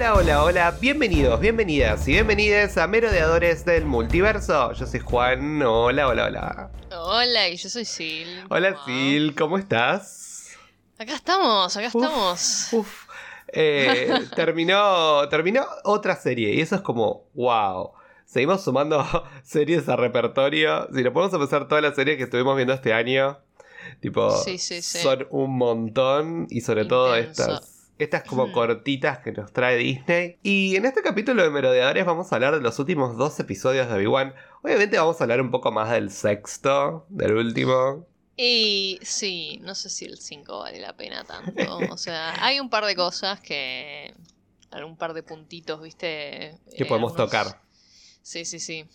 Hola, hola, hola, bienvenidos, bienvenidas y bienvenidas a Merodeadores del Multiverso. Yo soy Juan, hola, hola, hola. Hola, y yo soy Sil. Hola Sil, ¿cómo estás? Acá estamos, acá Uf, estamos. Uf. Eh, terminó, terminó otra serie y eso es como, wow. Seguimos sumando series a repertorio. Si nos podemos empezar todas las series que estuvimos viendo este año, tipo, Sí, sí, sí. son un montón y sobre todo estas. Estas como cortitas que nos trae Disney. Y en este capítulo de Merodeadores vamos a hablar de los últimos dos episodios de Obi-Wan. Obviamente vamos a hablar un poco más del sexto, del último. Y sí, no sé si el 5 vale la pena tanto. O sea, hay un par de cosas que. Un par de puntitos, ¿viste? Que Eh, podemos algunos- tocar. Sí, sí, sí.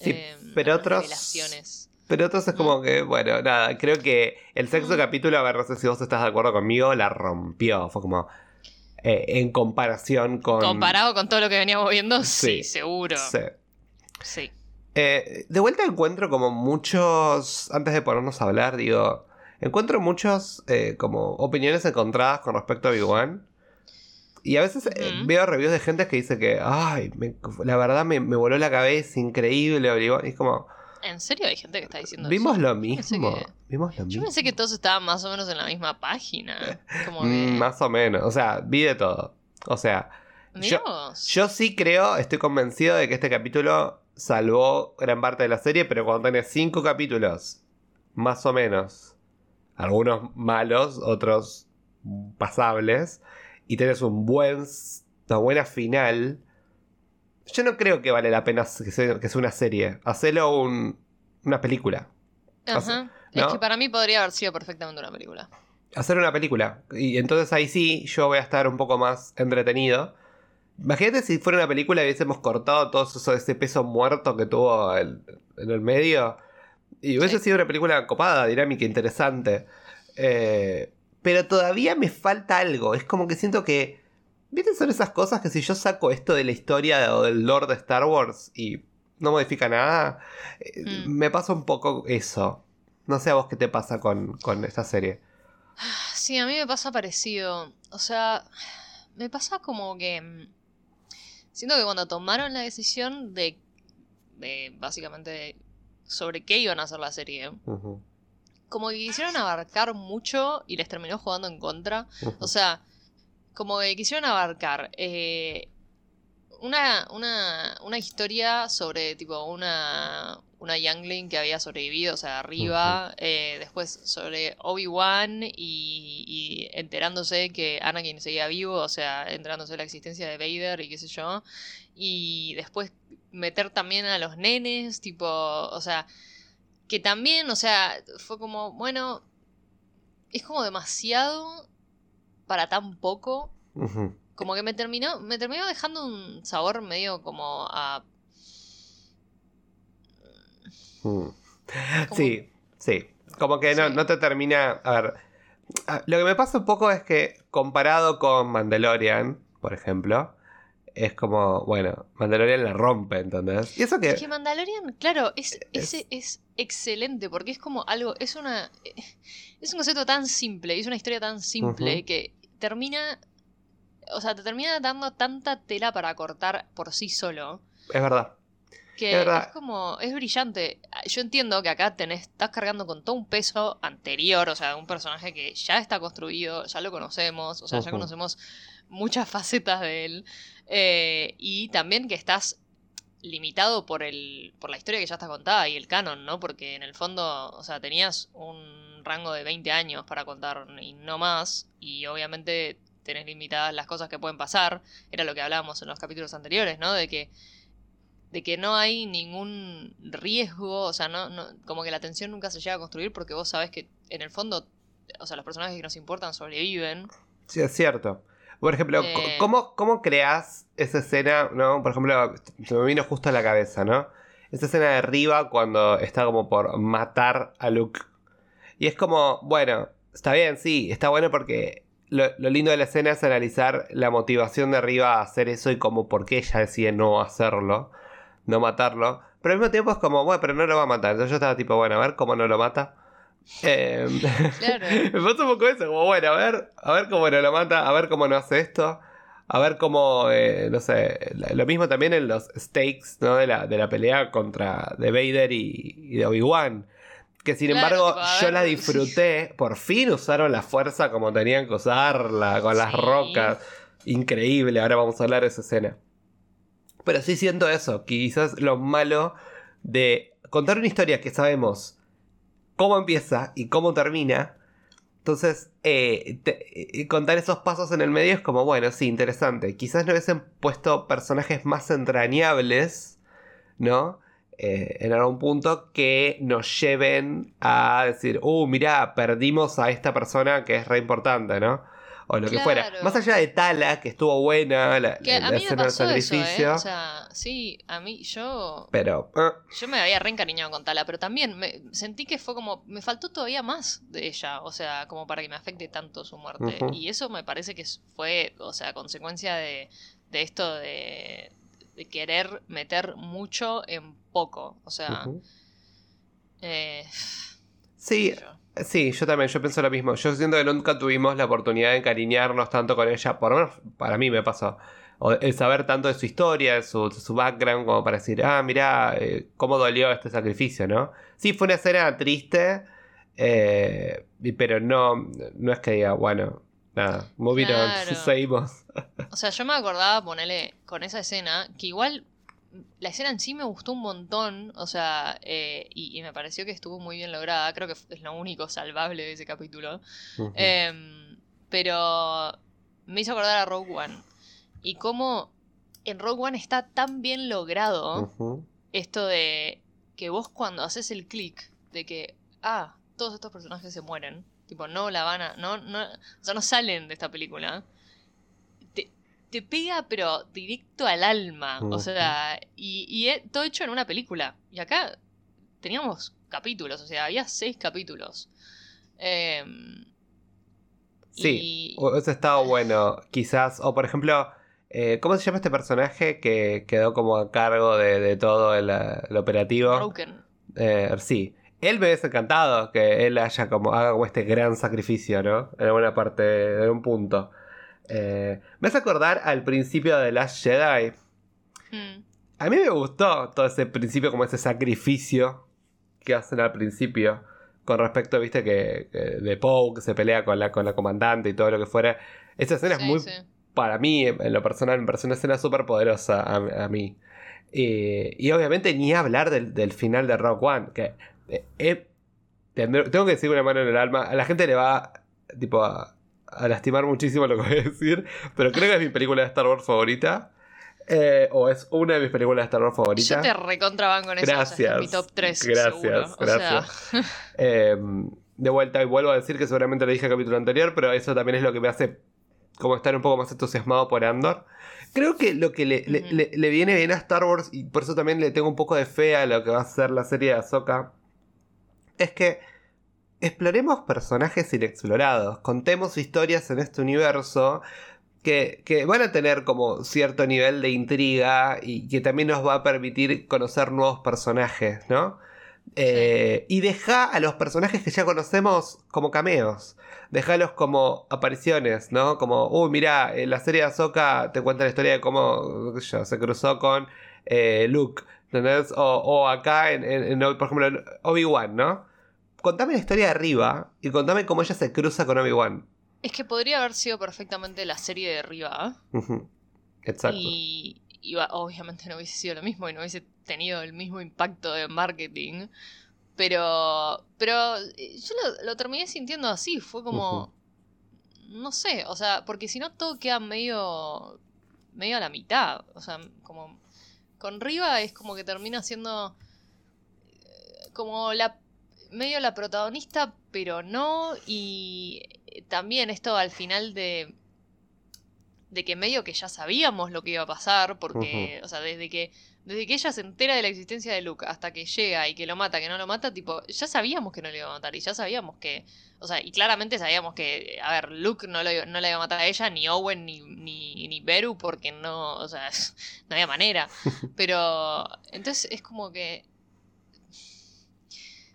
Sí, Eh, pero otros- revelaciones. Pero entonces como que, bueno, nada, creo que el sexto capítulo, a ver, no sé si vos estás de acuerdo conmigo, la rompió. Fue como, eh, en comparación con... Comparado con todo lo que veníamos viendo, Sí, sí, seguro. Sí. Sí. Eh, de vuelta encuentro como muchos, antes de ponernos a hablar, digo, encuentro muchos eh, como opiniones encontradas con respecto a Obi-Wan. Y a veces eh, veo reviews de gente que dice que, ay, me- la verdad me, me voló la cabeza, increíble Obi-Wan. Y es como, ¿En serio hay gente que está diciendo vimos eso? lo mismo. que- Vimos lo Yo mismo. pensé que todos estaban más o menos en la misma página. Como que. Mm, más o menos. O sea, vi de todo. O sea, yo- yo sí creo, estoy convencido de que este capítulo salvó gran parte de la serie, pero cuando tenés cinco capítulos, más o menos, algunos malos, otros pasables, y tenés un buen, una buena final, yo no creo que vale la pena que sea, que sea una serie. Hacelo un, una película. Ajá. ¿no? Es que para mí podría haber sido perfectamente una película. hacer una película. Y entonces ahí sí, yo voy a estar un poco más entretenido. Imagínate si fuera una película y hubiésemos cortado todo eso, ese peso muerto que tuvo el- en el medio. Y hubiese Sí. sido una película copada, dinámica, interesante. Eh, pero todavía me falta algo. Es como que siento que. ¿Viste? Son esas cosas que si yo saco esto de la historia o del lore de Star Wars y no modifica nada, eh, Mm. me pasa un poco eso. No sé a vos qué te pasa con, con esta serie. Sí, a mí me pasa parecido. O sea, me pasa como que. mm, Siento que cuando tomaron la decisión de. de básicamente. sobre qué iban a hacer la serie. Como que quisieron abarcar mucho y les terminó jugando en contra. O sea, como que quisieron abarcar eh, una, una, una historia sobre tipo una, una youngling que había sobrevivido, o sea, arriba, eh, después sobre Obi-Wan y, y enterándose que Anakin seguía vivo, o sea, enterándose de la existencia de Vader y qué sé yo, y después meter también a los nenes, tipo, o sea, que también, o sea, fue como, bueno, es como demasiado para tan poco. Como que me terminó, me terminó dejando un sabor medio como a. Mm. Sí, sí. Como que no, Sí. no te termina. A ver. Lo que me pasa un poco es que comparado con Mandalorian, por ejemplo, es como, bueno, Mandalorian la rompe, ¿entendés? Y eso que. Es que Mandalorian, claro, es, Es- ese es excelente porque es como algo, es una, es un concepto tan simple, es una historia tan simple que termina, o sea, te termina dando tanta tela para cortar por sí solo. Es verdad. Que Es verdad. es como, es brillante. Yo entiendo que acá tenés, estás cargando con todo un peso anterior, o sea, un personaje que ya está construido, ya lo conocemos, o sea, ya conocemos muchas facetas de él. eh, y también que estás limitado por el por la historia que ya está contada y el canon, ¿no? Porque en el fondo, o sea, tenías un rango de 20 años para contar y no más, y obviamente tenés limitadas las cosas que pueden pasar, era lo que hablábamos en los capítulos anteriores, ¿no? De que de que no hay ningún riesgo, o sea, no, no, como que la tensión nunca se llega a construir porque vos sabés que en el fondo, o sea, los personajes que nos importan sobreviven. Sí, es cierto. Por ejemplo, Eh. ¿cómo, ¿cómo creas esa escena? ¿no? Por ejemplo, se me vino justo a la cabeza, ¿no? Esa escena de arriba cuando está como por matar a Luke. Y es como, bueno, está bien, sí, está bueno porque lo, lo lindo de la escena es analizar la motivación de arriba a hacer eso y como por qué ella decide no hacerlo, no matarlo. Pero al mismo tiempo es como, bueno, pero no lo va a matar. Entonces yo estaba tipo, bueno, a ver cómo no lo mata. Eh, Claro. me pasa un poco eso, como bueno, a ver, a ver cómo no lo mata, a ver cómo no hace esto. A ver cómo, eh, no sé, lo mismo también en los stakes, ¿no? De la, de la pelea contra de Vader y, de Obi-Wan. Que sin embargo yo la disfruté. Por fin usaron la fuerza como tenían que usarla, con las rocas. Increíble, ahora vamos a hablar de esa escena. Pero sí siento eso, quizás lo malo de contar una historia que sabemos cómo empieza y cómo termina. Entonces, eh, eh, contar esos pasos en el medio es como, bueno, sí, interesante. Quizás no hubiesen puesto personajes más entrañables, ¿no? Eh, en algún punto que nos lleven a decir, uh, mira, perdimos a esta persona que es re importante, ¿no? O lo que fuera. Más allá de Tala, que estuvo buena, la, escena del sacrificio. ¿eh? O sea, sí, a mí, yo. Pero. Ah. Yo me había reencariñado con Tala, pero también me sentí que fue como. Me faltó todavía más de ella, o sea, como para que me afecte tanto su muerte. Y eso me parece que fue, o sea, consecuencia de, de esto de, de querer meter mucho en poco. O sea. eh, sí. Sí, yo también, yo pienso lo mismo. Yo siento que nunca tuvimos la oportunidad de encariñarnos tanto con ella, por lo menos para mí me pasó. O el saber tanto de su historia, de su, su background, como para decir, ah, mira, eh, cómo dolió este sacrificio, ¿no? Sí, fue una escena triste, eh, pero no, no es que diga, bueno, nada, moving seguimos. o sea, yo me acordaba ponerle con esa escena, que igual la escena en sí me gustó un montón, o sea, eh, y, me pareció que estuvo muy bien lograda, creo que es lo único salvable de ese capítulo. Em, pero me hizo acordar a Rogue One. Y cómo en Rogue One está tan bien logrado esto de que vos cuando haces el clic de que, ah, todos estos personajes se mueren, tipo, no la van a, no, no, o sea, no salen de esta película te pega, pero directo al alma. O sea, y, todo hecho en una película. Y acá teníamos capítulos, o sea, había seis capítulos. Em, sí, eso estaba bueno. Quizás, o por ejemplo, eh, ¿cómo se llama este personaje que quedó como a cargo de, todo el, operativo? Broken. Eh, sí. Él me hubiese encantado que él haya como haga como este gran sacrificio, ¿no? En alguna parte, en un punto. Eh, me hace acordar al principio de Last Jedi. Hmm. A mí me gustó todo ese principio, como ese sacrificio que hacen al principio. Con respecto, viste, que, de Poe que se pelea con la, con la comandante y todo lo que fuera. Esa escena es muy. Para mí, en lo personal, me parece una escena súper poderosa a, mí. y obviamente ni hablar del, final de Rock One. Que eh, tengo que decir una mano en el alma. A la gente le va tipo a, a lastimar muchísimo lo que voy a decir, pero creo que es mi película de Star Wars favorita. Eh, o es una de mis películas de Star Wars favoritas. Yo te recontraban con eso. Gracias. mi top 3. Gracias, gracias. Em, de vuelta, y vuelvo a decir que seguramente lo dije en el capítulo anterior, pero eso también es lo que me hace como estar un poco más entusiasmado por Andor. Creo que lo que le, le, viene bien a Star Wars, y por eso también le tengo un poco de fe a lo que va a ser la serie de Ahsoka, es que exploremos personajes inexplorados, contemos historias en este universo que, van a tener como cierto nivel de intriga y que también nos va a permitir conocer nuevos personajes, ¿no? Eh, y deja a los personajes que ya conocemos como cameos. Dejalos como apariciones, ¿no? Como, uy, mira, en la serie de Ahsoka te cuenta la historia de cómo se cruzó con eh, Luke, ¿entendés? O, acá, en, por ejemplo, Obi-Wan, ¿no? Contame la historia de arriba y contame cómo ella se cruza con Obi-Wan. Es que podría haber sido perfectamente la serie de arriba. Exacto. Y, obviamente no hubiese sido lo mismo y no hubiese tenido el mismo impacto de marketing. Pero, pero eh, yo lo, terminé sintiendo así, fue como, no sé, o sea, porque si no todo queda medio, medio a la mitad, o sea, como con Riva es como que termina siendo eh, como la medio la protagonista, pero no. Y también esto al final de. de que medio que ya sabíamos lo que iba a pasar, porque, o sea, desde que. Desde que ella se entera de la existencia de Luke hasta que llega y que lo mata, que no lo mata, tipo, ya sabíamos que no le iba a matar y ya sabíamos que, o sea, y claramente sabíamos que, a ver, Luke no, lo, no le iba a matar a ella, ni Owen, ni, ni, ni Beru, porque no, o sea, no había manera. Pero, entonces es como que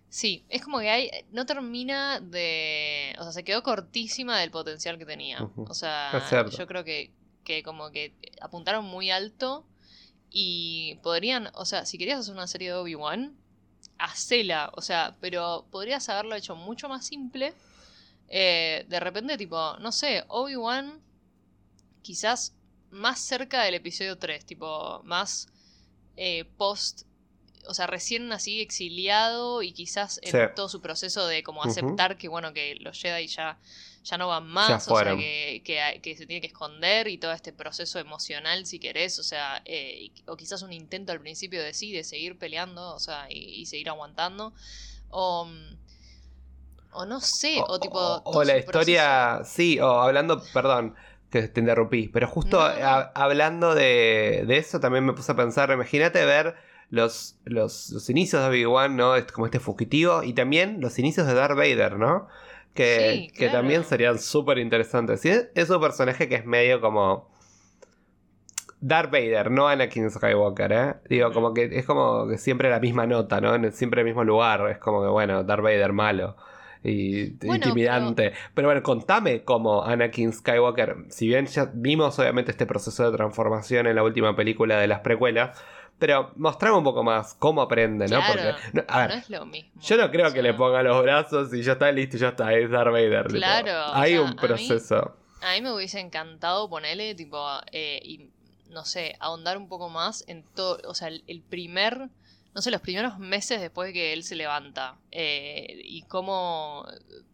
Sí, es como que hay, no termina de, o sea, se quedó cortísima del potencial que tenía. O sea, yo creo que, que como que apuntaron muy alto y podrían, o sea, si querías hacer una serie de Obi-Wan, hacela, o sea, pero podrías haberlo hecho mucho más simple. Eh, de repente, tipo, no sé, Obi-Wan quizás más cerca del episodio 3, tipo, más eh, post, o sea, recién así exiliado y quizás en todo su proceso de como aceptar que, bueno, que los Jedi ya ya no van más, o sea, que, que, se tiene que esconder y todo este proceso emocional, si querés, o sea, eh, o quizás un intento al principio de sí, de seguir peleando, o sea, y, seguir aguantando, o, o no sé, o, tipo... O, la historia, sí, o hablando, perdón, que te interrumpí, pero justo hablando de, de, eso también me puse a pensar, imagínate ver... Los, los, los inicios de Obi-Wan, ¿no? Como este fugitivo, y también los inicios de Darth Vader, ¿no? que, también serían súper interesantes. es, un personaje que es medio como... Darth Vader, no Anakin Skywalker, ¿eh? Digo, como que es como que siempre la misma nota, ¿no? En siempre el mismo lugar. Es como que, bueno, Darth Vader malo y intimidante. Pero... bueno, contame cómo Anakin Skywalker, si bien ya vimos obviamente este proceso de transformación en la última película de las precuelas, pero mostrame un poco más cómo aprende, ¿no? Porque, no, a ver, es lo mismo. Yo no creo que le ponga los brazos y ya está listo y ya está, es Darth Vader. Claro. hay un proceso. A mí, me hubiese encantado ponerle, tipo, eh, y no sé, ahondar un poco más en todo, o sea, el, primer, no sé, los primeros meses después de que él se levanta eh, y cómo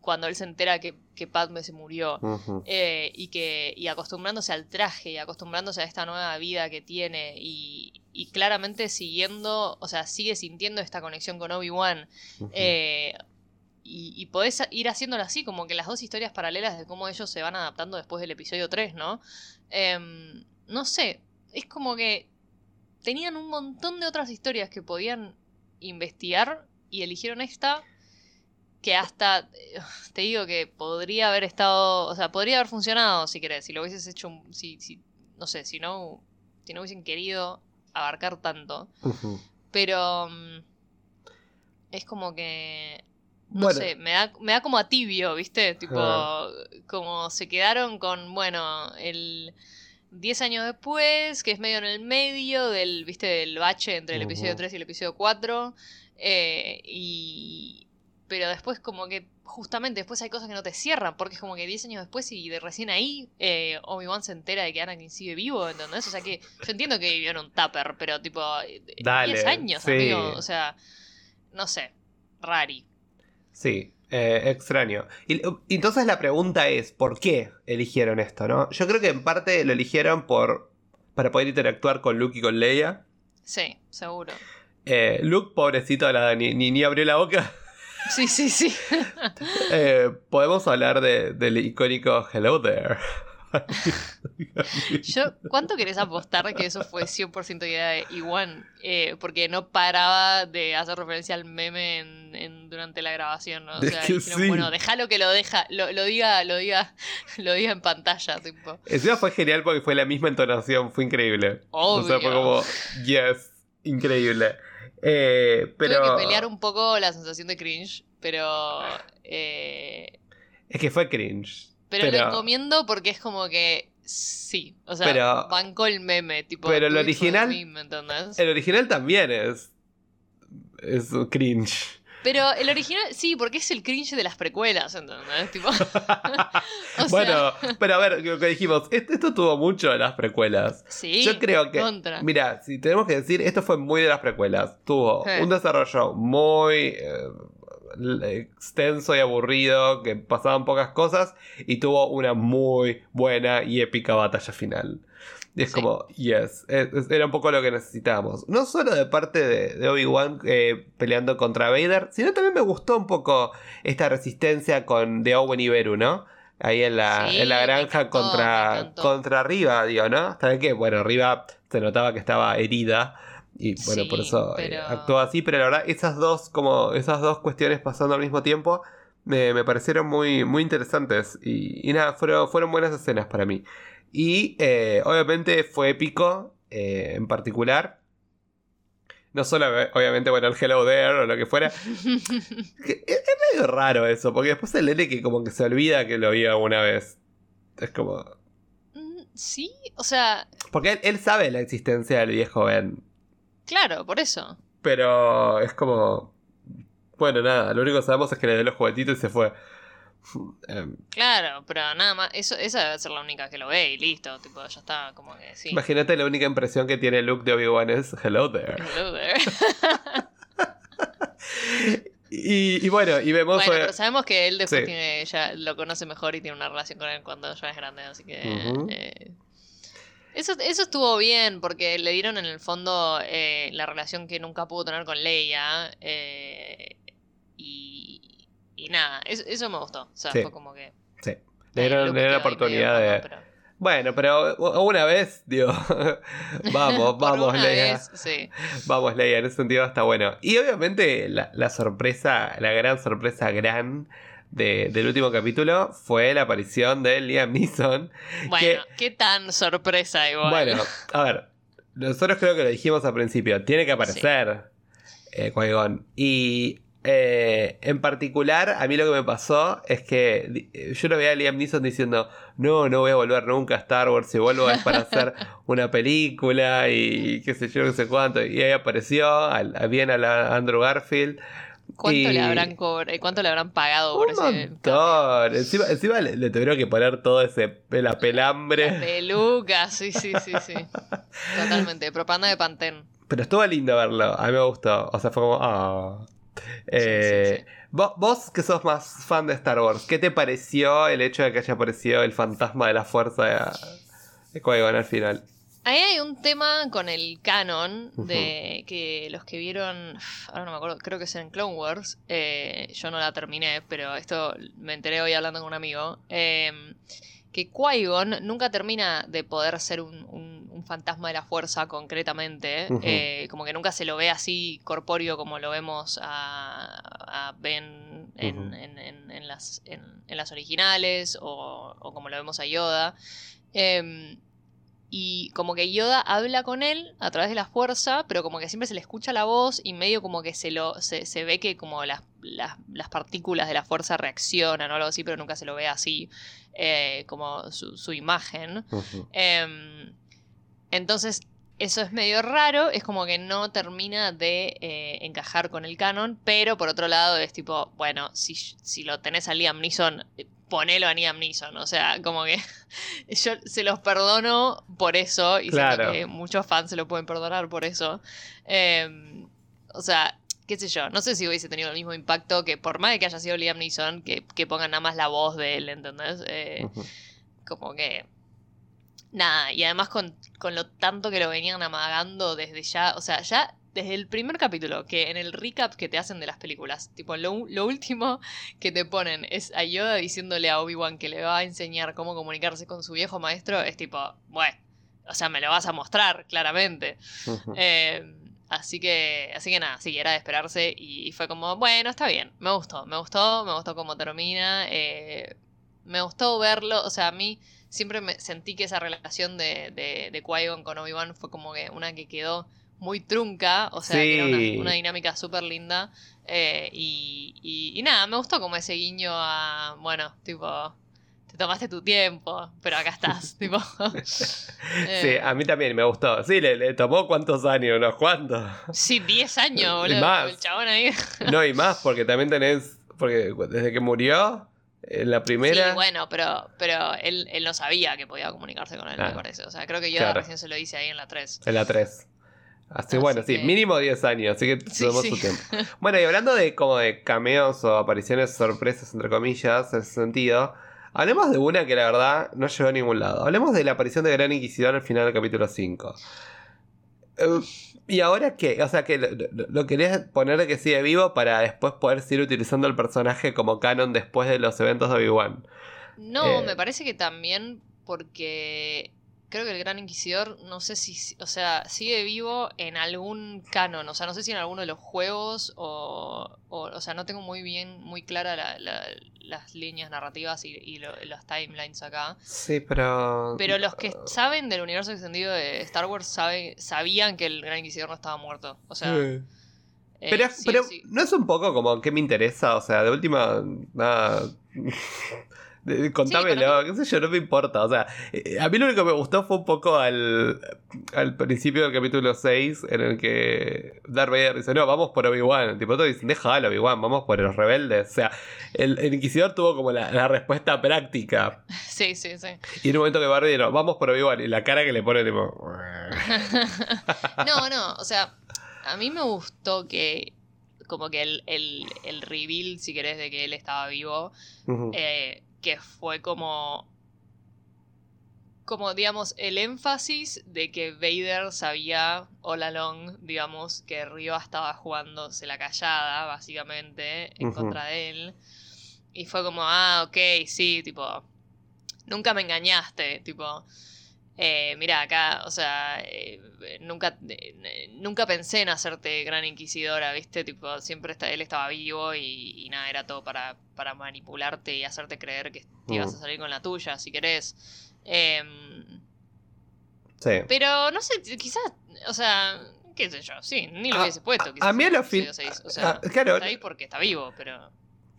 cuando él se entera que, que Padme se murió eh, y que y acostumbrándose al traje y acostumbrándose a esta nueva vida que tiene y, y claramente siguiendo, o sea, sigue sintiendo esta conexión con Obi-Wan. Eh, y, y, podés ir haciéndolo así, como que las dos historias paralelas de cómo ellos se van adaptando después del episodio 3, ¿no? Em, no sé, es como que tenían un montón de otras historias que podían investigar y eligieron esta que hasta te digo que podría haber estado, o sea, podría haber funcionado si querés, si lo hubieses hecho, si, si no sé, si no, si no hubiesen querido abarcar tanto. Pero mm, es como que... No sé, me da, me da como a tibio, ¿viste? Tipo, como se quedaron con, bueno, el... 10 años después, que es medio en el medio del, ¿viste? Del bache entre el episodio 3 y el episodio 4. Eh, y... Pero después como que justamente después hay cosas que no te cierran, porque es como que 10 años después y de recién ahí eh, Obi-Wan se entera de que Anakin sigue vivo, ¿entendés? O sea que yo entiendo que vivió en un tupper, pero tipo 10 años, amigo, o sea, no sé, rari. Sí, eh, extraño. Y, entonces la pregunta es, ¿por qué eligieron esto, no? Yo creo que en parte lo eligieron por para poder interactuar con Luke y con Leia. Sí, seguro. Eh, Luke, pobrecito, la, ni, ni abrió la boca. Sí, sí, sí. Eh, podemos hablar del icónico Hello There. Yo, ¿cuánto querés apostar que eso fue 100% idea de Iwan? Eh, porque no paraba de hacer referencia al meme en, durante la grabación, ¿no? O sea, dijeron, bueno, déjalo que lo deja, lo, diga, lo diga, lo diga en pantalla, tipo. Encima fue genial porque fue la misma entonación, fue increíble. O sea, fue como, yes, increíble. Eh, pero... Tuve que pelear un poco la sensación de cringe, pero... Eh, es que fue cringe. Pero, lo encomiendo porque es como que sí. O sea, pero, bancó el meme. Tipo, pero el original. el original también es. Es cringe. Pero el original, sí, porque es el cringe de las precuelas, ¿entendés? Tipo... bueno, pero a ver, lo que dijimos, esto, tuvo mucho de las precuelas. Sí, Yo creo que... Mira, si tenemos que decir, esto fue muy de las precuelas. Tuvo un desarrollo muy... Eh, extenso y aburrido, que pasaban pocas cosas, y tuvo una muy buena y épica batalla final. Y es como, yes, era un poco lo que necesitábamos. No solo de parte de, Obi-Wan eh, peleando contra Vader, sino también me gustó un poco esta resistencia con de Owen y Beru, ¿no? Ahí en la, en la granja contra, contra Riva, digo, ¿no? Hasta que, bueno, Riva se notaba que estaba herida. Y bueno, por eso eh, actuó así, pero la verdad, esas dos, como esas dos cuestiones pasando al mismo tiempo, me, parecieron muy, muy interesantes. Y, y nada, fueron, fueron buenas escenas para mí. Y eh, obviamente fue épico eh, en particular. No solo, obviamente, bueno, el Hello There o lo que fuera. es, medio raro eso, porque después el nene que como que se olvida que lo vio una vez. Es como... Mm, Sí, o sea, Porque él, él sabe la existencia del viejo Ben. Claro, por eso. Pero es como. Bueno, nada, lo único que sabemos es que le dio los juguetitos y se fue. Em, Claro, pero nada más, eso, esa debe ser la única que lo ve y listo, tipo, ya está, como que sí. Imagínate la única impresión que tiene Luke de Obi-Wan es Hello there. Hello there. Y, y bueno, y vemos. Bueno, eh, pero sabemos que él después Sí. tiene, ya lo conoce mejor y tiene una relación con él cuando ya es grande, así que... Eh, eso, eso estuvo bien, porque le dieron en el fondo eh, la relación que nunca pudo tener con Leia. eh, y, y nada, eso, eso me gustó. O sea, Sí. fue como que... sí, le dieron, le dieron la oportunidad de. pero Bueno, pero una vez, digo. vamos, vamos, Leia. vez, sí. Vamos, Leia, en ese sentido está bueno. Y obviamente la, la sorpresa, la gran sorpresa gran de- del último capítulo fue la aparición de Liam Neeson. Bueno, qué tan sorpresa igual. Bueno, a ver, nosotros creo que lo dijimos al principio, tiene que aparecer eh, Qui-Gon. Y eh, en particular, a mí lo que me pasó es que eh, yo lo veía a Liam Neeson diciendo, no, no voy a volver nunca a Star Wars, si vuelvo es para hacer una película y qué sé yo, qué sé cuánto. Y ahí apareció, a- bien a la Andrew Garfield. ¿Cuánto, y- le habrán cobr- eh, ¿Cuánto le habrán pagado por Un ese montón. Encima, encima le, le tuvieron que poner todo ese la pelambre. Peluca, sí, sí, sí, sí. Totalmente, propaganda de Pantene. Pero estuvo lindo verlo, a mí me gustó. O sea, fue como. ah. Eh, sí, sí. Vos, vos que sos más fan de Star Wars, ¿qué te pareció el hecho de que haya aparecido el fantasma de la fuerza de, de al final? Ahí hay un tema con el canon de que los que vieron, ahora no me acuerdo, creo que es en Clone Wars, eh, yo no la terminé, pero esto me enteré hoy hablando con un amigo, eh, que Qui-Gon nunca termina de poder ser un, un- un fantasma de la fuerza concretamente, eh, como que nunca se lo ve así corpóreo como lo vemos a, a Ben en, Ujú. en- en- en las, en, en las originales o, o como lo vemos a Yoda. Em, y como que Yoda habla con él a través de la fuerza, pero como que siempre se le escucha la voz y medio como que se lo se, se ve que como las, las, las partículas de la fuerza reaccionan o algo así, pero nunca se lo ve así eh, como su, su imagen. Em, entonces, eso es medio raro, es como que no termina de eh, encajar con el canon, pero por otro lado es tipo, bueno, si, si lo tenés a Liam Neeson, eh, ponelo a Liam Neeson, o sea, como que yo se los perdono por eso, y Claro. que muchos fans se lo pueden perdonar por eso. Em, o sea, qué sé yo, no sé si hubiese tenido el mismo impacto que por más de que haya sido Liam Neeson, que, que pongan nada más la voz de él, ¿entendés? Eh, como que nada y además con, con lo tanto que lo venían amagando desde ya o sea ya desde el primer capítulo que en el recap que te hacen de las películas tipo lo, lo último que te ponen es a Yoda diciéndole a Obi-Wan que le va a enseñar cómo comunicarse con su viejo maestro es tipo bueno o sea me lo vas a mostrar claramente. Eh, así que, así que nada, sí, era de esperarse y fue como, bueno, está bien, me gustó, me gustó, me gustó cómo termina, eh, me gustó verlo, o sea, a mí siempre me sentí que esa relación de, de, de Qui-Gon con Obi-Wan fue como que una que quedó muy trunca, o sea, que era una, una dinámica súper linda eh, y, y, y nada, me gustó como ese guiño a, bueno, tipo... Te tomaste tu tiempo, pero acá estás, tipo. Sí, Eh, a mí también me gustó. Sí, le, le tomó cuántos años, unos cuantos. Sí, 10 años, Y boludo. más. El chabón ahí. No, y más, porque también tenés. Porque desde que murió, en la primera. Sí, bueno, pero, pero él, él no sabía que podía comunicarse con él, Ah. me parece. O sea, creo que yo Claro. recién se lo hice ahí en la 3. En la 3. Así, Así bueno, sí, mínimo 10 años, así que tomó sí. su tiempo. Bueno, y hablando de como de cameos o apariciones sorpresas, entre comillas, en ese sentido, hablemos de una que la verdad no llegó a ningún lado. Hablemos de la aparición de Gran Inquisidor al final del capítulo 5. Eh, ¿Y ahora qué? O sea, que lo, lo- lo querías poner de que sigue vivo para después poder seguir utilizando el personaje como canon después de los eventos de Obi-Wan. No, Eh. me parece que también porque creo que el Gran Inquisidor, no sé si, o sea, sigue vivo en algún canon, o sea, no sé si en alguno de los juegos o, o, o sea, no tengo muy bien, muy clara la- la- las líneas narrativas y, y lo- los timelines acá. Sí, pero. Pero los que saben del universo extendido de Star Wars sabe, sabían que el Gran Inquisidor no estaba muerto. O sea, Sí. eh, Pero, sí pero sí. no es un poco como que me interesa, o sea, de última, nada. Contámelo, qué sé yo, no me importa. O sea, eh, a mí lo único que me gustó fue un poco al, al principio del capítulo 6, en el que Darth Vader dice, no, vamos por Obi-Wan. Tipo, todos dicen, deja al Obi-Wan, vamos por los rebeldes. O sea, el, el Inquisidor tuvo como la, la respuesta práctica. Sí, sí, sí. Y en un momento que Barbie dijo, vamos por Obi-Wan, y la cara que le pone, tipo... No, no, o sea, a mí me gustó que como que el, el, el reveal, si querés, de que él estaba vivo, eh, que fue como como digamos el énfasis de que Vader sabía all along, digamos, que Riva estaba jugándose la callada, básicamente, en contra de él. Y fue como, ah, ok, sí, tipo, nunca me engañaste, tipo, eh, mira, acá, o sea, eh, nunca, eh, nunca pensé en hacerte gran inquisidora, ¿viste? Tipo, siempre está, él estaba vivo y, y nada, era todo para, para manipularte y hacerte creer que te ibas a Mm. salir con la tuya, si querés. Em, Sí. pero no sé, quizás, o sea, qué sé yo, sí, ni lo A- hubiese puesto. a- quizás a mí a episodio fin- O sea, ah, claro. está ahí porque está vivo, pero...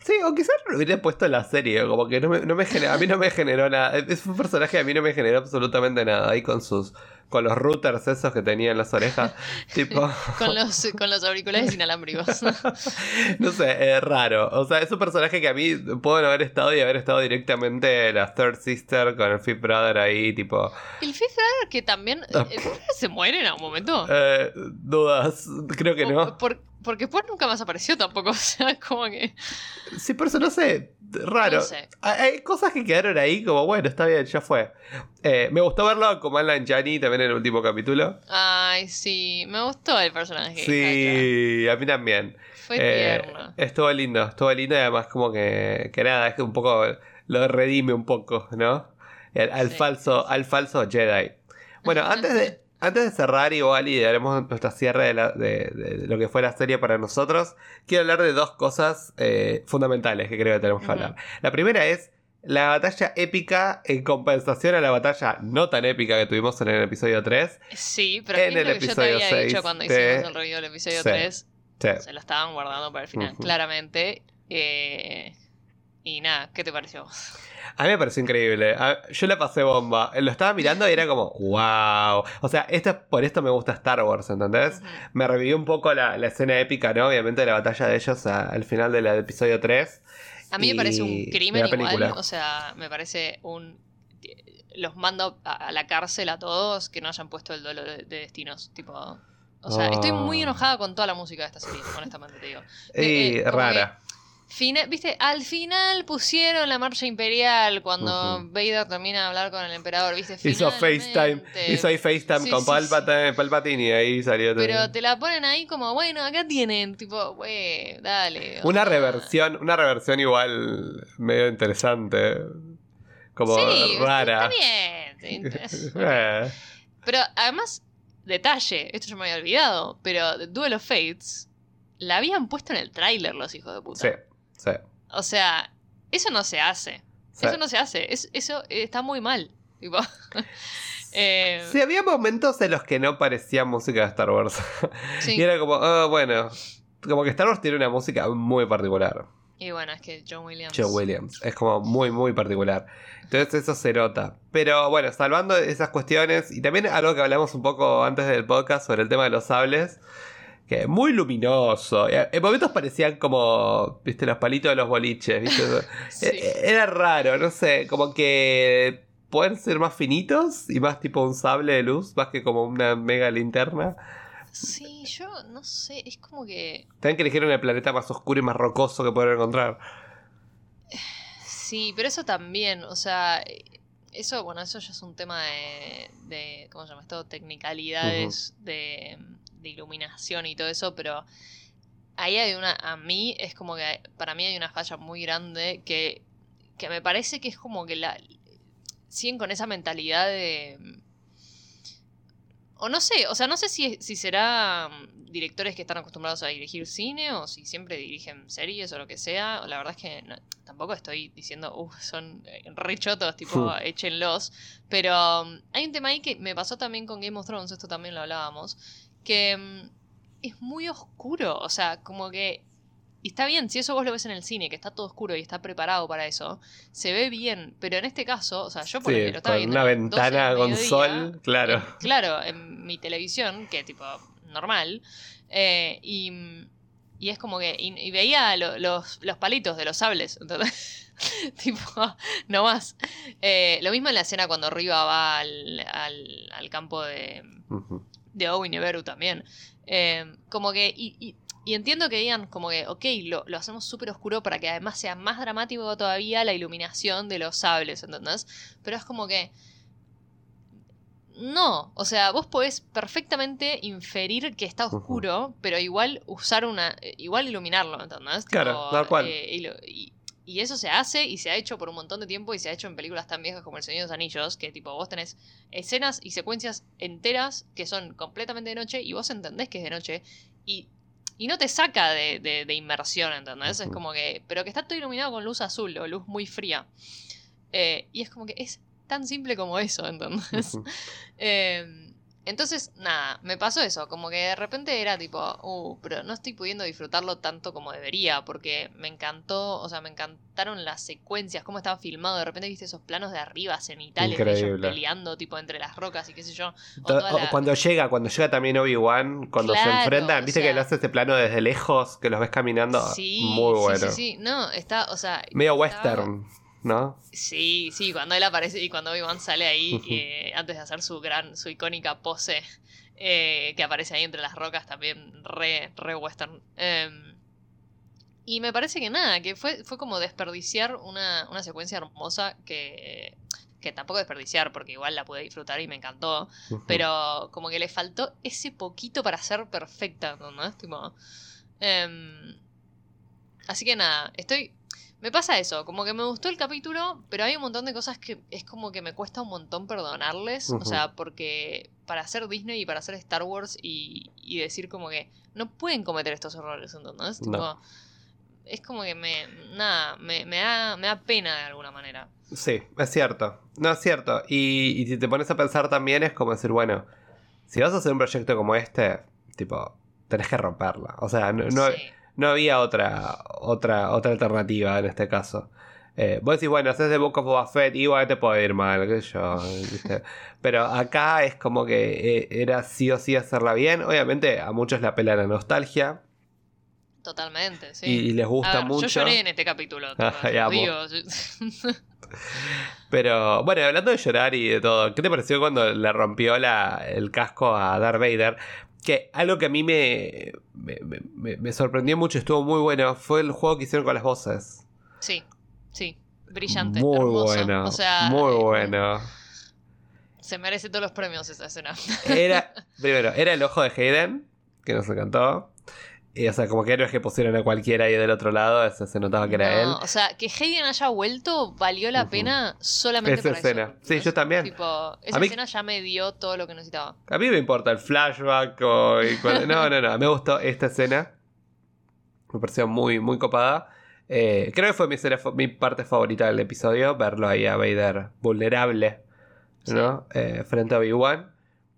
Sí, o quizás lo hubiera puesto en la serie, como que no me, no me genera- a mí no me generó nada. Es un personaje que a mí no me generó absolutamente nada. Ahí con sus con los routers esos que tenía en las orejas. tipo, Con los, con los auriculares inalámbricos. no sé, es raro. O sea, es un personaje que a mí puedo no haber estado y haber estado directamente la Third Sister con el Fifth Brother ahí, tipo, El Fifth Brother que también... ¿El Fifth Brother se muere en algún momento? eh, dudas, creo que O- no. por- porque después nunca más apareció tampoco, o sea, como que... Sí, por eso no sé, raro. No sé. Hay, cosas que quedaron ahí como, bueno, está bien, ya fue. Eh, me gustó verlo como Alan Jani también en el último capítulo. Ay, sí, me gustó el personaje. Sí, a mí también. Fue Eh, tierno. estuvo lindo, estuvo lindo y además como que, que nada, es que un poco lo redime un poco, ¿no? El- al, Sí, falso, al falso Jedi. Bueno, antes de, antes de cerrar igual y haremos nuestra cierre de, la- de- de lo que fue la serie para nosotros, quiero hablar de dos cosas eh, fundamentales que creo que tenemos que hablar. La primera es la batalla épica en compensación a la batalla no tan épica que tuvimos en el episodio 3. Sí, pero en ¿qué es el lo que yo te episodio había dicho cuando de- hicimos el review del episodio Sí. 3? Sí. Se lo estaban guardando para el final, claramente. Eh, y nada, ¿qué te pareció? A mí me pareció increíble. A- Yo la pasé bomba. Lo estaba mirando y era como, wow. O sea, esto, por esto me gusta Star Wars, ¿entendés? Me revivió un poco la, la escena épica, ¿no? Obviamente de la batalla de ellos a- al final del episodio 3. A mí me parece un crimen igual, o sea, me parece un... Los mando a, la cárcel a todos que no hayan puesto el duelo de, de destinos, tipo... O sea, estoy muy Oh. enojada con toda la música de esta serie, honestamente te digo. Y eh, como rara. Viste, al final pusieron la marcha imperial cuando. Vader termina de hablar con el emperador, ¿viste? Hizo. FaceTime. Hizo ahí FaceTime Sí, con sí, Palpatine, Palpatine y ahí salió todo. Pero te la ponen ahí como, bueno, acá tienen, tipo, güey, dale. Una reversión, una reversión igual medio interesante. Como sí, rara. Está. Eh, Pero además, detalle, esto yo me había olvidado, pero Duel of Fates la habían puesto en el tráiler los hijos de puta. sí, sí. O sea, eso no se hace. sí. Eso no se hace. Es- eso está muy mal. Tipo. eh, Sí, había momentos en los que no parecía música de Star Wars. sí. Y era como, ah, bueno, como que Star Wars tiene una música muy particular. Y bueno, es que John Williams. Joe Williams. Es como muy, muy particular. Entonces eso se nota. Pero bueno, salvando esas cuestiones, y también algo que hablamos un poco antes del podcast sobre el tema de los sables, que muy luminoso. Y En momentos parecían como, viste, los palitos de los boliches, viste. Sí. Eh, Era raro, no sé, como que pueden ser más finitos y más tipo un sable de luz, más que como una mega linterna. Sí, yo no sé, es como que. También que eligieron el planeta más oscuro y más rocoso que pueden encontrar. Sí, pero eso también, o sea. Eso, bueno, eso ya es un tema de. de ¿Cómo se llama esto? Tecnicalidades de, de iluminación y todo eso, pero. Ahí hay una. A mí es como que. Para mí hay una falla muy grande que. Que me parece que es como que la. Siguen con esa mentalidad de. O no sé, o sea, no sé si, si será mm, directores que están acostumbrados a dirigir cine o si siempre dirigen series o lo que sea. La verdad es que no- tampoco estoy diciendo, uff, son eh, re chotos, tipo, Hmm. échenlos. Pero mm, hay un tema ahí que me pasó también con Game of Thrones, esto también lo hablábamos, que mm, es muy oscuro, o sea, como que y está bien, si eso vos lo ves en el cine, que está todo oscuro y está preparado para eso, se ve bien. Pero en este caso, o sea, yo por Sí, lo estaba viendo una a las 12 ventana con mediodía, sol, claro. eh, claro, en mi televisión, que tipo normal, eh, y, y es como que. Y, y veía lo- los, los palitos de los sables, ¿entendés? tipo, no más. Eh, lo mismo en la escena cuando Riva va al, al, al campo de. De Owen y Beru también. Eh, como que. Y, y- y entiendo que digan, como que, ok, lo, lo hacemos súper oscuro para que además sea más dramático todavía la iluminación de los sables, ¿entendés? Pero es como que. No, o sea, vos podés perfectamente inferir que está oscuro, pero igual usar una. eh, igual iluminarlo, ¿entendés? Claro, tal cual. eh, y, lo- y- eso se hace y se ha hecho por un montón de tiempo y se ha hecho en películas tan viejas como El Señor de los Anillos, que tipo vos tenés escenas y secuencias enteras que son completamente de noche y vos entendés que es de noche y, y no te saca de, de- de inmersión, ¿entendés? Es como que, pero que está todo iluminado con luz azul o luz muy fría. Eh, y es como que es tan simple como eso, ¿entendés? Eh, entonces, nada, me pasó eso, como que de repente era tipo, uh, pero no estoy pudiendo disfrutarlo tanto como debería, porque me encantó, o sea, me encantaron las secuencias, cómo estaba filmado, de repente viste esos planos de arriba cenitales de ellos peleando tipo entre las rocas y qué sé yo. la- Cuando llega, cuando llega también Obi-Wan, cuando se enfrentan, o viste que le hace ese plano desde lejos, que los ves caminando. Sí, Muy sí, bueno. sí, sí, no, está, o sea... Medio western, ¿no? Sí, sí, cuando él aparece y cuando Obi-Wan sale ahí, eh, antes de hacer su gran, su icónica pose, eh, que aparece ahí entre las rocas también, re, re western. Em, y me parece que nada, que fue, fue como desperdiciar una, una secuencia hermosa que, que tampoco desperdiciar, porque igual la pude disfrutar y me encantó, pero como que le faltó ese poquito para ser perfecta, ¿no? Tipo, em, así que nada, estoy... Me pasa eso, como que me gustó el capítulo, pero hay un montón de cosas que es como que me cuesta un montón perdonarles. O sea, porque para hacer Disney y para hacer Star Wars y, y decir como que no pueden cometer estos errores, ¿entendés? No. Tipo, es como que me. Nada, me, me da, me da pena de alguna manera. Sí, es cierto. No, es cierto. Y, y si te pones a pensar también es como decir, bueno, si vas a hacer un proyecto como este, tipo, tenés que romperla. O sea, no, no, Sí. No había otra, otra, otra alternativa en este caso. Eh, vos decís, bueno, haces de Book of Boba Fett, igual te puede ir mal, qué sé yo. ¿viste? Pero acá es como que eh, era sí o sí hacerla bien. Obviamente a muchos le apela la nostalgia Totalmente, sí. y, y les A gusta ver, mucho. Yo lloré en este capítulo. Ya, digo, Pero bueno, hablando de llorar y de todo, ¿qué te pareció cuando le rompió la, el casco a Darth Vader? Que algo que a mí me, me, me- me sorprendió mucho, estuvo muy bueno, fue el juego que hicieron con las voces. Sí, sí. Brillante. Muy hermoso. bueno, O sea, muy eh, bueno. Se merece todos los premios esa escena. Era, primero, era el ojo de Hayden, que nos encantó. Y, o sea, como que no es que pusieron a cualquiera ahí del otro lado, se notaba que era No, él. O sea, que Hayden haya vuelto valió la Ujú. pena solamente Esa por escena. eso. Sí, yo también. Tipo, esa mí- escena ya me dio todo lo que necesitaba. A mí me importa el flashback o... y cuando- No, no, no. Me gustó esta escena. Me pareció muy, muy copada. Eh, creo que fue mi, escena mi parte favorita del episodio. Verlo ahí a Vader vulnerable. ¿No? Eh, frente a Obi-Wan.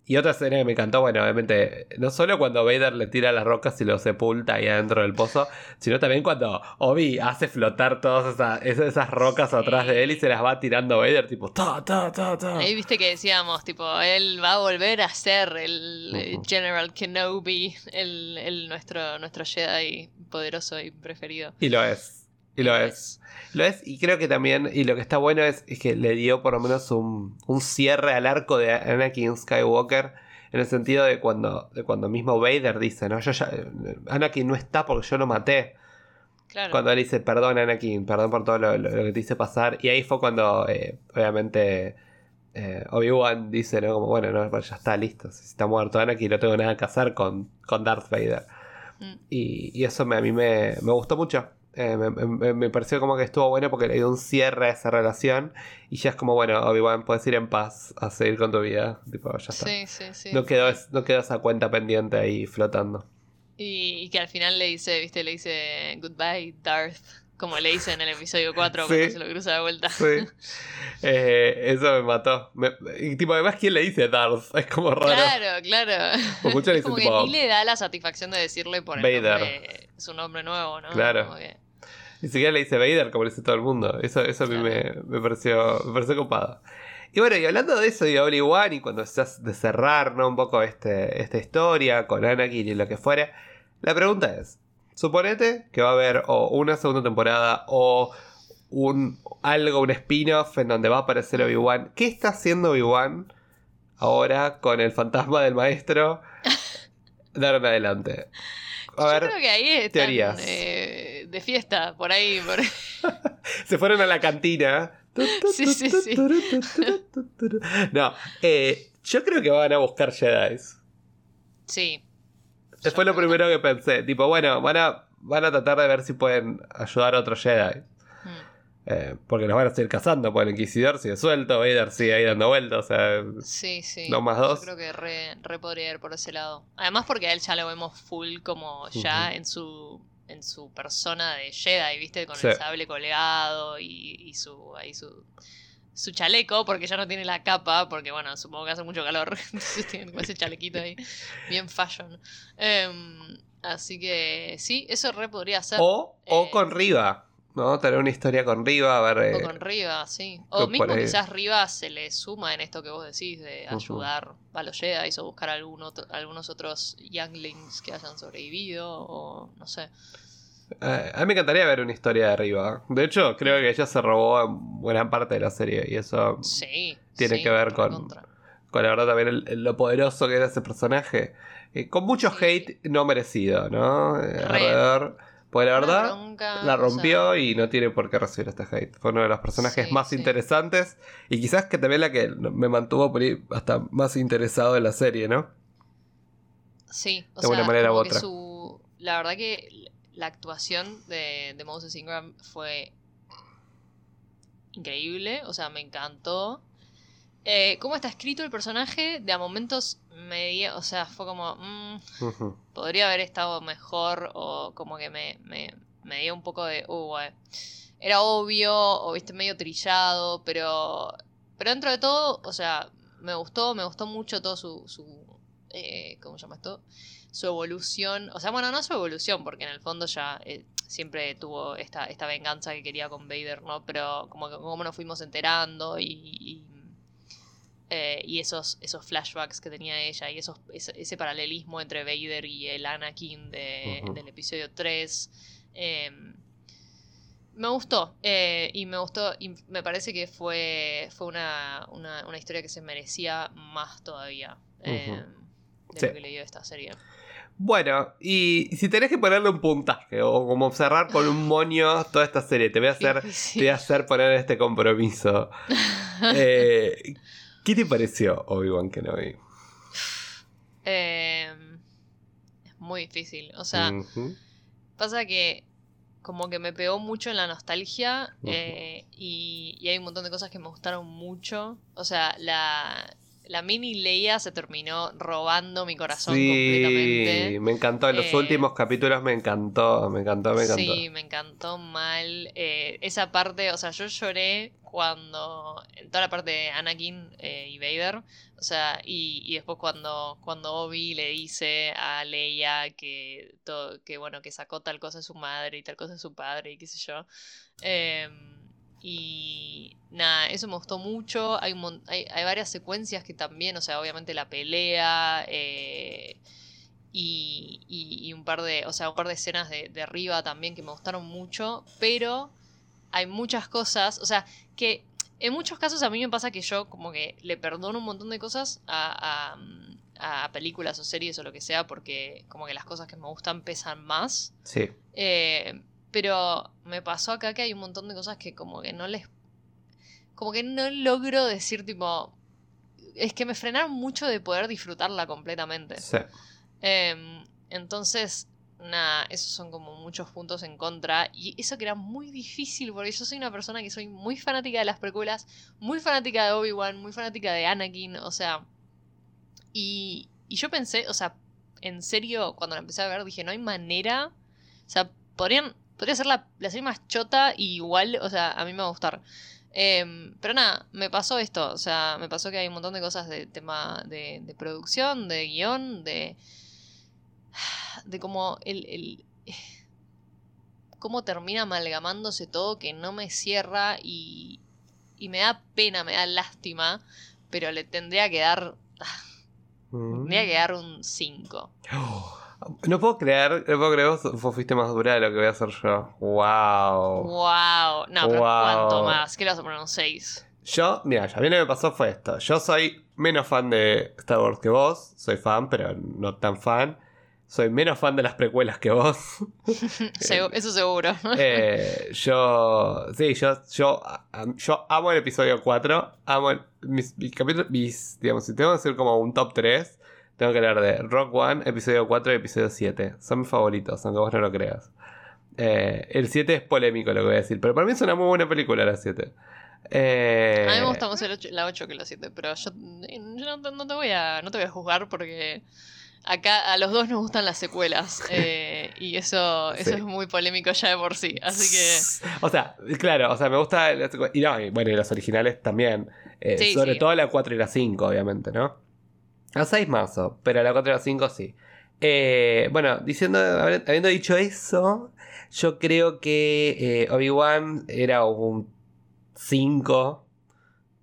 Y otra escena que me encantó, bueno, obviamente, no solo cuando Vader le tira las rocas y lo sepulta ahí adentro del pozo, sino también cuando Obi hace flotar todas esas, rocas Sí. atrás de él y se las va tirando Vader, tipo, ta, ta, ta, ta. Ahí viste que decíamos, tipo, él va a volver a ser el eh. General Kenobi, el, el nuestro, nuestro Jedi poderoso y preferido. Y lo es. Y lo es. Lo es, y creo que también, y lo que está bueno es, es que le dio por lo menos un, un cierre al arco de Anakin Skywalker, en el sentido de cuando, de cuando mismo Vader dice, ¿no? Yo ya, Anakin no está porque yo lo maté. Claro. Cuando él dice, perdón Anakin, perdón por todo lo, lo- lo que te hice pasar. Y ahí fue cuando, eh, obviamente, eh, Obi-Wan dice, ¿no? Como, bueno, no, ya está listo, si está muerto Anakin, no tengo nada que hacer con, con Darth Vader. Mm. Y, y eso me- a mí me, me gustó mucho. Eh, me, me- me pareció como que estuvo bueno porque le dio un cierre a esa relación. Y ya es como, bueno, Obi-Wan, puedes ir en paz a seguir con tu vida. Tipo, ya está. Sí, sí, sí. No, quedó, es- no quedó esa cuenta pendiente ahí flotando. Y, y que al final le dice, viste, le dice goodbye, Darth. Como le hice en el episodio 4 cuando se lo cruza de vuelta. Sí. Eh, eso me mató. y tipo, además, ¿quién le dice Darth? Es como raro. Claro, claro. Le como que ni le da la satisfacción de decirle por el nombre, su nombre nuevo, ¿no? Claro. Ni siquiera le dice Vader como le dice todo el mundo. Eso, eso a mí me, me, pareció, me pareció copado. Y bueno, y hablando de eso, de Obi-Wan, y cuando estás de cerrar ¿no? un poco este, esta historia con Anakin y lo que fuera, la pregunta es: suponete que va a haber o una segunda temporada o un algo, un spin-off en donde va a aparecer Obi-Wan. ¿Qué está haciendo Obi-Wan ahora con el fantasma del maestro? Dar en adelante. A Yo ver, creo que ahí están, teorías. Eh, de fiesta, por ahí. Se fueron a la cantina Sí, sí, sí. No, eh, yo creo que van a buscar Jedi. Sí. Fue lo primero que pensé. Tipo, bueno, van a, van a tratar de ver si pueden ayudar a otro Jedi. Eh, porque los van a seguir cazando, porque el Inquisidor sigue suelto, Vader sigue ahí dando vueltas, o sea... Sí, sí. Dos más dos. Yo creo que re, podría ir por ese lado. Además porque a él ya lo vemos full como ya en su en su persona de Jedi, ¿viste? Con el sable colgado y, su, ahí su, su chaleco, porque ya no tiene la capa, porque bueno, supongo que hace mucho calor, entonces tiene ese chalequito ahí, bien fashion. Em, así que sí, eso re podría ser. O, o eh, con Riva. ¿No? Tener una historia con Riva, a ver. O eh, con Riva, sí. O mismo quizás Riva se le suma en esto que vos decís de ayudar a los Jedi o buscar algún algunos otros younglings que hayan sobrevivido, o no sé. Eh, a mí me encantaría ver una historia de Riva. De hecho, creo que ella se robó buena parte de la serie y eso tiene que ver con, con la verdad también lo poderoso que era ese personaje. Eh, con mucho hate no merecido, ¿no? alrededor. Pues la verdad, la rompió y no tiene por qué recibir este hate. Fue uno de los personajes más interesantes y quizás que también la que me mantuvo por ahí hasta más interesado en la serie, ¿no? Sí, o de una manera u otra. la verdad que la actuación de, de Moses Ingram fue increíble, o sea, me encantó. Eh, cómo está escrito el personaje, de a momentos me dio, o sea, fue como, mm, podría haber estado mejor o como que me, me, me dio un poco de, uh, era obvio o viste medio trillado, pero, pero dentro de todo, o sea, me gustó, me gustó mucho todo su, su eh, ¿cómo se llama esto? Su evolución, o sea, bueno, no su evolución, porque en el fondo ya eh, siempre tuvo esta, esta venganza que quería con Vader, ¿no? Pero como, como nos fuimos enterando y eh, y esos, esos flashbacks que tenía ella y esos, ese, paralelismo entre Vader y el Anakin del episodio 3. Em, me gustó eh, y me gustó y me parece que fue, fue una, historia que se merecía más todavía em, de lo que le dio esta serie. Bueno, y si tenés que ponerle un puntaje o como cerrar con un moño toda esta serie, te voy a hacer, te voy a hacer poner este compromiso. eh, ¿Qué te pareció Obi-Wan Kenobi? Eh, es muy difícil. O sea, pasa que como que me pegó mucho en la nostalgia eh, y, hay un montón de cosas que me gustaron mucho. O sea, la, la mini Leia se terminó robando mi corazón sí, completamente. Me encantó, en los eh, últimos capítulos me encantó, me encantó, me encantó. Sí, me encantó mal. Eh, esa parte, o sea, yo lloré cuando. En toda la parte de Anakin eh, y Vader. O sea, y, y, después cuando, cuando Obi le dice a Leia que, todo, que bueno, que sacó tal cosa de su madre y tal cosa de su padre y qué sé yo. Eh, y nada, eso me gustó mucho. Hay, hay, varias secuencias que también, o sea, obviamente la pelea eh, y, un par de, o sea, un par de escenas de, arriba también que me gustaron mucho, pero hay muchas cosas, o sea, que en muchos casos a mí me pasa que yo como que le perdono un montón de cosas a, a, películas o series o lo que sea, porque como que las cosas que me gustan pesan más. Sí. Eh, pero me pasó acá que hay un montón de cosas que como que no les... Como que no logro decir tipo... Es que me frenaron mucho de poder disfrutarla completamente. Sí. Em, entonces, nada, esos son como muchos puntos en contra. Y eso que era muy difícil, porque yo soy una persona que soy muy fanática de las precuelas, muy fanática de Obi-Wan, muy fanática de Anakin, o sea... Y, y yo pensé, o sea, en serio, cuando la empecé a ver, dije, no hay manera... O sea, podrían podría ser la, la serie más chota y igual, o sea, a mí me va a gustar. Em, pero nada, me pasó esto, o sea, me pasó que hay un montón de cosas de tema de, de producción, de guion, de... de cómo el, el cómo termina amalgamándose todo que no me cierra y, y me da pena, me da lástima, pero le tendría que dar. Tendría que dar un 5. No puedo creer, no puedo creer vos, vos fuiste más dura de lo que voy a hacer yo. Wow. Wow. No, pero ¿cuánto más? ¿Qué le vas a poner un 6? Yo, mira, ya bien lo que me pasó fue esto. Yo soy menos fan de Star Wars que vos. Soy fan, pero no tan fan. Soy menos fan de las precuelas que vos. Eso seguro. Eh, yo. Sí, yo, yo, yo amo el episodio 4. Amo el, mis, mis, Digamos, si tengo que hacer como un top 3, tengo que hablar de Rock One, episodio 4 y episodio 7. Son mis favoritos, aunque vos no lo creas. Eh, el 7 es polémico lo que voy a decir, pero para mí es una muy buena película la 7. Eh, a mí me gusta más la 8 que la 7, pero yo, no, te voy a, no te voy a juzgar porque Acá a los dos nos gustan las secuelas. Eh, y eso, eso es muy polémico ya de por sí. Así que. O sea, claro, o sea, me gusta. Y no, bueno, y los originales también. Eh, sobre todo la 4 y la 5, obviamente, ¿no? La 6 más, pero la 4 y la 5 sí. Eh, bueno, diciendo, habiendo dicho eso, yo creo que Obi-Wan era un 5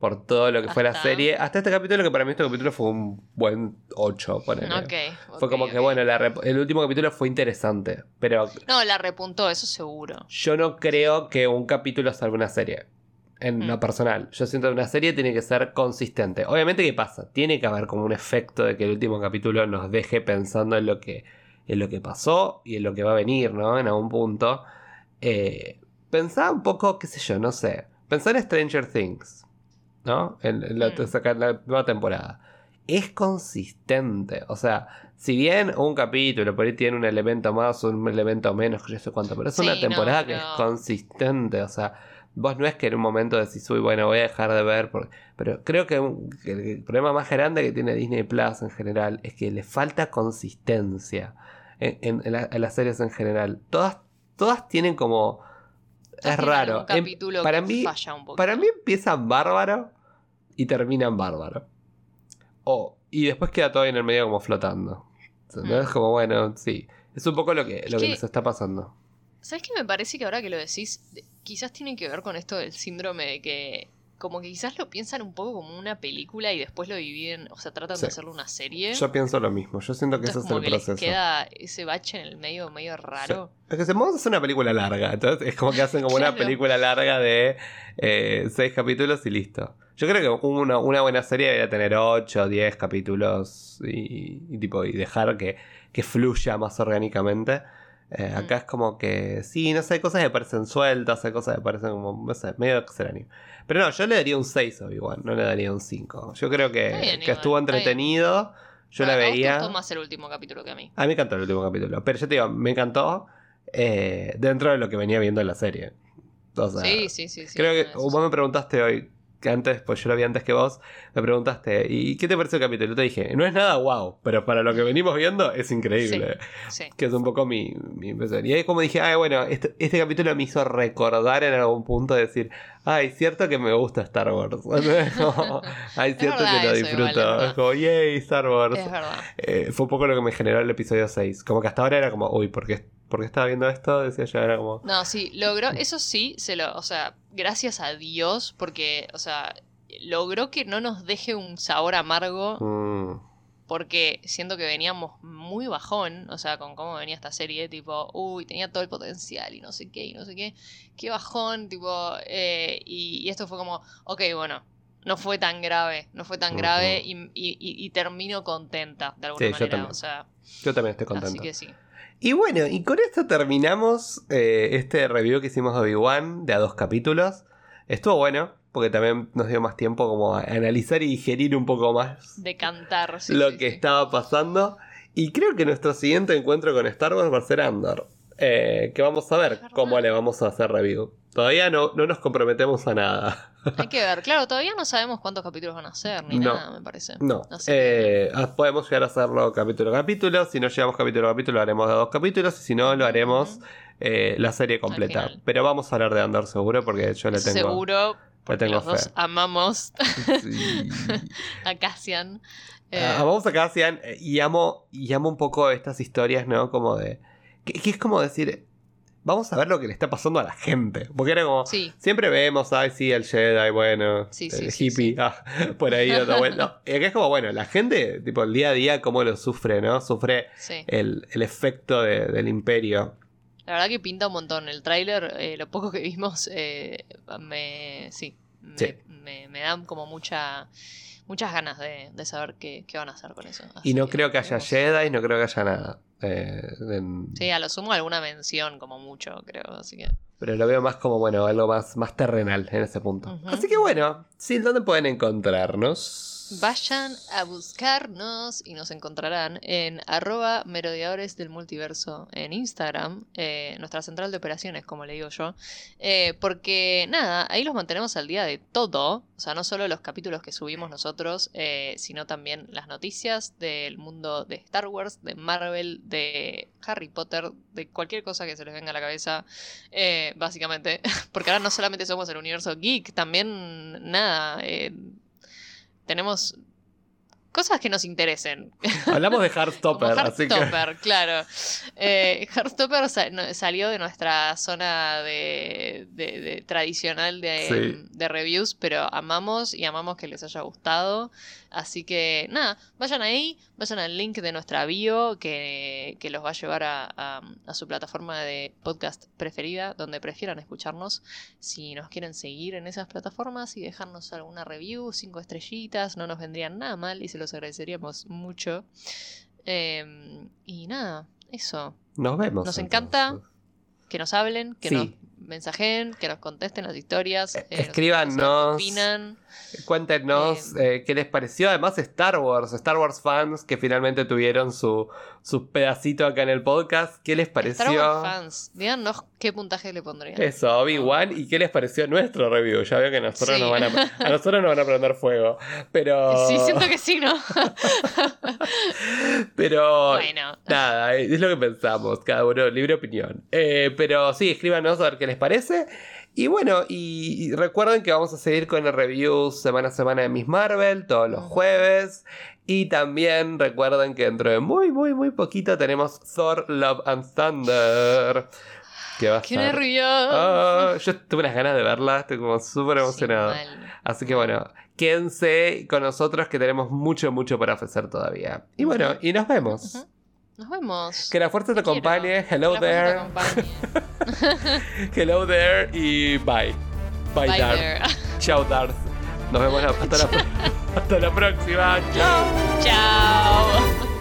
por todo lo que fue la serie. Hasta este capítulo, que para mí este capítulo fue un buen 8, Fue como que, bueno, el último capítulo fue interesante, pero... No, la repuntó, eso seguro. Yo no creo que un capítulo salve una serie. En lo mm. personal, yo siento que una serie tiene que ser consistente. Obviamente, ¿qué pasa? Tiene que haber como un efecto de que el último capítulo nos deje pensando en lo que, en lo que pasó y en lo que va a venir, ¿no? En algún punto. Eh, pensá un poco, qué sé yo, no sé. Pensá en Stranger Things. ¿No? En, la, mm. la, nueva temporada. Es consistente. O sea, si bien un capítulo por ahí tiene un elemento más o un elemento menos, que yo sé cuánto, pero es una temporada que es consistente. O sea, vos no es que en un momento decís, uy, bueno, voy a dejar de ver. Pero creo que, el problema más grande que tiene Disney Plus en general es que le falta consistencia en, las series en general. Todas, todas tienen como. es raro. Em, para, mí, para mí empieza bárbaro y termina en bárbaro. Oh, y después queda todo en el medio como flotando. Mm. Es como, bueno, sí. Es un poco lo que, lo que, les está pasando. ¿Sabes qué me parece que ahora que lo decís, quizás tiene que ver con esto del síndrome de que como que quizás lo piensan un poco como una película y después lo dividen, o sea, tratan de hacerlo una serie. Yo pienso lo mismo, yo siento que ese es el que proceso. Les queda ese bache en el medio medio raro. Es que se vamos a hacer una película larga, entonces es como que hacen como una película larga de eh, seis capítulos y listo. Yo creo que una, una buena serie debería tener 8 o 10 capítulos y, tipo, y dejar que, que fluya más orgánicamente. Eh, mm. acá es como que, sí, no sé, hay cosas que parecen sueltas, hay cosas que parecen como, no sé, medio extraño. Pero no, yo le daría un 6 igual, no le daría un 5. Yo creo que, que estuvo entretenido. Yo la veía. Me más el último capítulo que a mí. A mí me encantó el último capítulo. Pero yo te digo, me encantó eh, dentro de lo que venía viendo en la serie. sí, sí, sí, Creo que vos me preguntaste hoy que antes, pues yo lo vi antes que vos, me preguntaste, ¿y qué te pareció el capítulo? Yo te dije, no es nada wow, pero para lo que venimos viendo es increíble. Que es un poco mi, mi impresión. Y ahí como dije, ay, bueno, este, este, capítulo me hizo recordar en algún punto decir, ay, cierto que me gusta Star Wars. ay, cierto que lo disfruto. es como, yay, Star Wars. Es verdad. Eh, fue un poco lo que me generó el episodio 6. Como que hasta ahora era como, uy, ¿por qué, ¿por qué estaba viendo esto? Decía yo, era como... No, sí, logró, eso sí, se lo, o sea gracias a Dios, porque, o sea, logró que no nos deje un sabor amargo. Mm. Porque siento que veníamos muy bajón, o sea, con cómo venía esta serie, tipo, uy, tenía todo el potencial y no sé qué, y no sé qué, qué bajón, tipo, eh, y, esto fue como, ok, bueno, no fue tan grave, no fue tan grave y, termino contenta de alguna manera. Yo también. O sea, yo también estoy contento. Así que sí. Y bueno, y con esto terminamos eh, este review que hicimos de Obi-Wan de a dos capítulos. Estuvo bueno, porque también nos dio más tiempo como a analizar y digerir un poco más. De cantar, sí, Lo que estaba pasando. Y creo que nuestro siguiente encuentro con Star Wars va a ser Andor. Eh, que vamos a ver cómo le vamos a hacer review. Todavía no, no nos comprometemos a nada. Hay que ver. Claro, todavía no sabemos cuántos capítulos van a ser, ni No. nada, me parece. No, que- eh, ah, podemos llegar a hacerlo capítulo a capítulo. Si no llegamos capítulo a capítulo, lo haremos de dos capítulos. Y si no, lo haremos eh, la serie completa. Pero vamos a hablar de Andor seguro porque yo le tengo, Seguro. Porque tengo los dos fe. amamos Sí. a Cassian. Eh, Ah, Amamos a Cassian eh, y amo, y amo un poco estas historias, ¿no? Como de. Que, que es como decir. Vamos a ver lo que le está pasando a la gente. Porque era como. sí, Siempre vemos, ay, sí, el Jedi, bueno, Sí, el sí, hippie, ah, por ahí dando vueltas. No, y acá es como, bueno, la gente, tipo, el día a día, cómo lo sufre, ¿no? Sufre el, el efecto de- del imperio. La verdad que pinta un montón. El tráiler, eh, lo poco que vimos, eh, me. Sí. Me, Sí. me- me dan como mucha. Muchas ganas de, de saber qué, qué van a hacer con eso. Así Y no creo que haya. Jedi, no creo que haya nada. Eh, en- Sí, a lo sumo alguna mención, como mucho, creo. Así que. Pero lo veo más como, bueno, algo más, más terrenal en ese punto. Así que bueno, sí, ¿dónde pueden encontrarnos? Vayan a buscarnos y nos encontrarán en arroba merodeadores del multiverso en Instagram, eh, nuestra central de operaciones, como le digo yo. Eh, porque nada, ahí los mantenemos al día de todo. O sea, no solo los capítulos que subimos nosotros, eh, sino también las noticias del mundo de Star Wars, de Marvel, de Harry Potter, de cualquier cosa que se les venga a la cabeza, básicamente. Porque ahora no solamente somos el universo geek, también nada. Tenemos cosas que nos interesen. Hablamos de Heartstopper, así que... Heartstopper, claro. Eh, Heartstopper sa- no- salió de nuestra zona de, de- de- tradicional de, Sí. de reviews, pero amamos y amamos que les haya gustado. Así que nada, vayan ahí, vayan al link de nuestra bio que, que los va a llevar a, a- a su plataforma de podcast preferida, donde prefieran escucharnos. Si nos quieren seguir en esas plataformas y dejarnos alguna review, cinco estrellitas, no nos vendrían nada mal y se los agradeceríamos mucho. Eh, y nada, eso. Nos vemos. Nos entonces. encanta. Que nos hablen, que Sí. nos mensajen, que nos contesten las historias. Eh, eh, nos escríbanos. opinan. Cuéntenos eh, qué les pareció. Además, Star Wars, Star Wars fans que finalmente tuvieron su, su pedacito acá en el podcast. ¿Qué les pareció? Star Wars fans, díganos qué puntaje le pondrían. Eso, Obi-Wan. ¿Y qué les pareció nuestro review? Ya veo que a nosotros, Sí. nos van a, a nosotros nos van a prender fuego. Pero. Sí, siento que sí, ¿no? Pero. bueno, Nada, es lo que pensamos, cada uno, libre opinión. Eh, pero sí, escríbanos a ver qué les parece. Y bueno, y, y recuerden que vamos a seguir con el review semana a semana de Miss Marvel, todos los jueves. Y también recuerden que dentro de muy, muy, muy poquito tenemos Thor, Love and Thunder. Que va a qué nervioso. Ah, yo tuve unas ganas de verla, estoy como súper emocionado. Sí. Así que bueno, quédense con nosotros que tenemos mucho, mucho para ofrecer todavía. Y bueno, y nos vemos. Nos vemos. Que la fuerza te acompañe. Que Hello te there. acompañe. Hello there y bye. Bye, Bye Darth. Chao Darth. Nos vemos la- hasta la, hasta la próxima. Chao. Chao.